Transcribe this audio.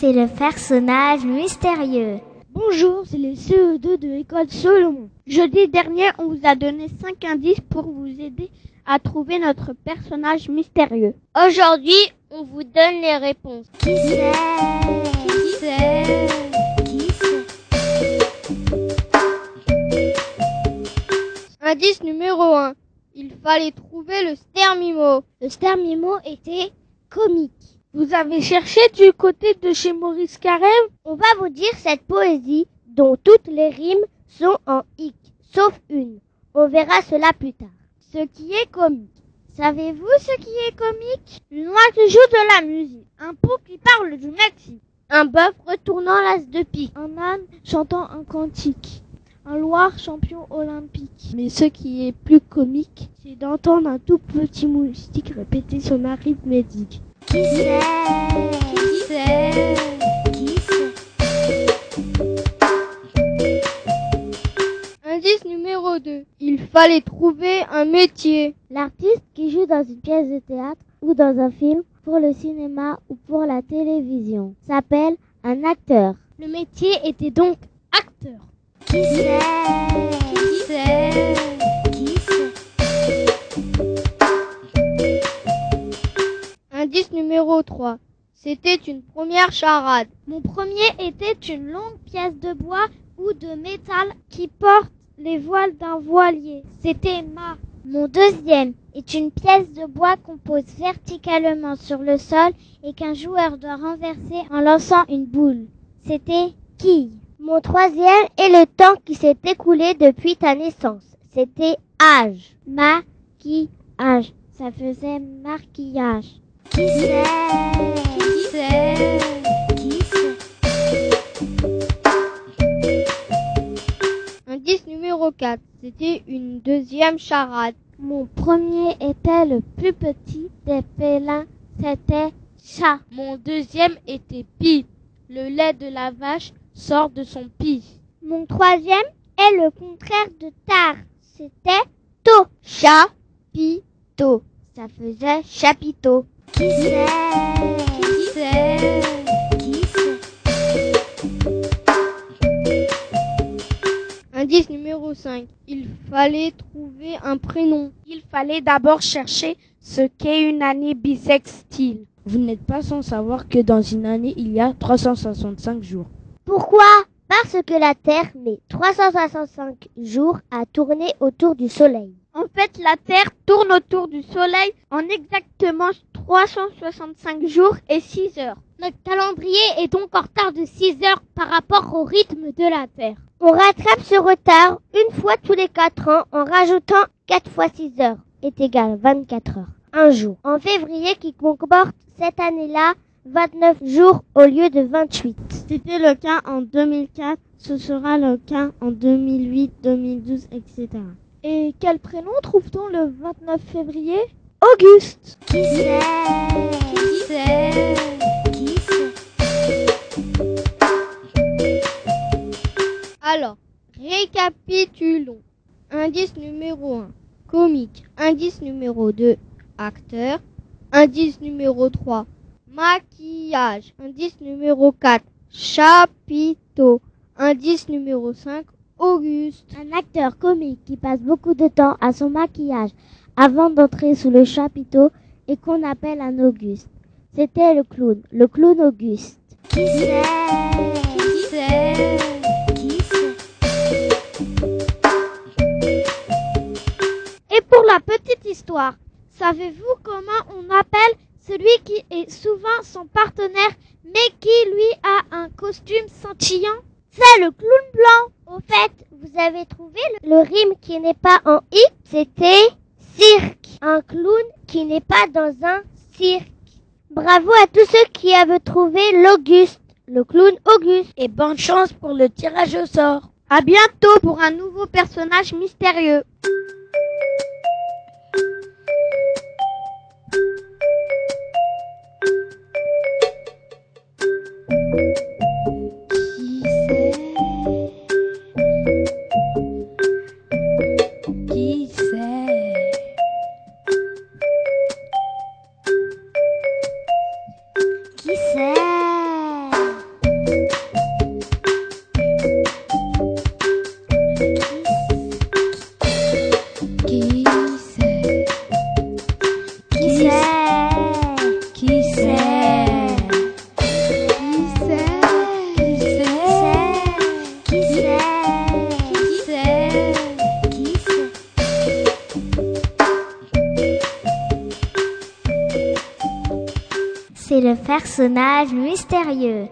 C'est le personnage mystérieux. Bonjour, c'est les CE2 de l'école Solomon. Jeudi dernier, on vous a donné 5 indices pour vous aider à trouver notre personnage mystérieux. Aujourd'hui, on vous donne les réponses. Qui c'est Qui c'est Qui c'est Indice numéro 1. Il fallait trouver le stermimo. Le stermimo était comique. Vous avez cherché du côté de chez Maurice Carême? On va vous dire cette poésie dont toutes les rimes sont en hic, sauf une. On verra cela plus tard. Ce qui est comique. Savez-vous ce qui est comique? Une oie qui joue de la musique. Un pot qui parle du Mexique. Un bœuf retournant l'as de pique. Un âne chantant un cantique. Un Loir champion olympique. Mais ce qui est plus comique, c'est d'entendre un tout petit moustique répéter son arithmétique. Qui Qui Qui Indice numéro 2. Il fallait trouver un métier. L'artiste qui joue dans une pièce de théâtre ou dans un film pour le cinéma ou pour la télévision s'appelle un acteur. Le métier était donc acteur. Qui numéro 3. C'était une première charade. Mon premier était une longue pièce de bois ou de métal qui porte les voiles d'un voilier. C'était ma. Mon deuxième est une pièce de bois qu'on pose verticalement sur le sol et qu'un joueur doit renverser en lançant une boule. C'était quille. Mon troisième est le temps qui s'est écoulé depuis ta naissance. C'était âge. Maquillage. Ça faisait maquillage. Qui c'est Qui Indice numéro 4. C'était une deuxième charade. Mon premier était le plus petit des félins. C'était chat. Mon deuxième était pi. Le lait de la vache sort de son pis. Mon troisième est le contraire de tard. C'était tôt. Chapiteau. Ça faisait chapiteau. Qui c'est? Qui c'est Qui c'est Indice numéro 5. Il fallait trouver un prénom. Il fallait d'abord chercher ce qu'est une année bisextile. Vous n'êtes pas sans savoir que dans une année, il y a 365 jours. Pourquoi? Parce que la Terre met 365 jours à tourner autour du Soleil. En fait, la Terre tourne autour du Soleil en exactement 365 jours et 6 heures. Notre calendrier est donc en retard de 6 heures par rapport au rythme de la Terre. On rattrape ce retard une fois tous les 4 ans en rajoutant 4 fois 6 heures est égal 24 heures. Un jour. En février qui comporte cette année-là 29 jours au lieu de 28. C'était le cas en 2004, ce sera le cas en 2008, 2012, etc. Et quel prénom trouve-t-on le 29 février? Auguste. Qui c'est? Qui c'est Qui c'est? Alors, récapitulons. Indice numéro 1, comique. Indice numéro 2, acteur. Indice numéro 3, maquillage. Indice numéro 4, chapiteau. Indice numéro 5, Auguste. Un acteur comique qui passe beaucoup de temps à son maquillage avant d'entrer sous le chapiteau et qu'on appelle un Auguste. C'était le clown, le clown Auguste. Qui c'est? Qui c'est? Qui c'est? Et pour la petite histoire, savez-vous comment on appelle celui qui est souvent son partenaire mais qui lui a un costume scintillant? C'est le clown blanc. Au fait, vous avez trouvé le, le rime qui n'est pas en i C'était cirque. Un clown qui n'est pas dans un cirque. Bravo à tous ceux qui avaient trouvé l'Auguste, le clown Auguste. Et bonne chance pour le tirage au sort. À bientôt pour un nouveau personnage mystérieux. Qui c'est? Qui c'est? Qui c'est? Qui c'est? Qui c'est? Qui c'est? Qui c'est? C'est le personnage mystérieux.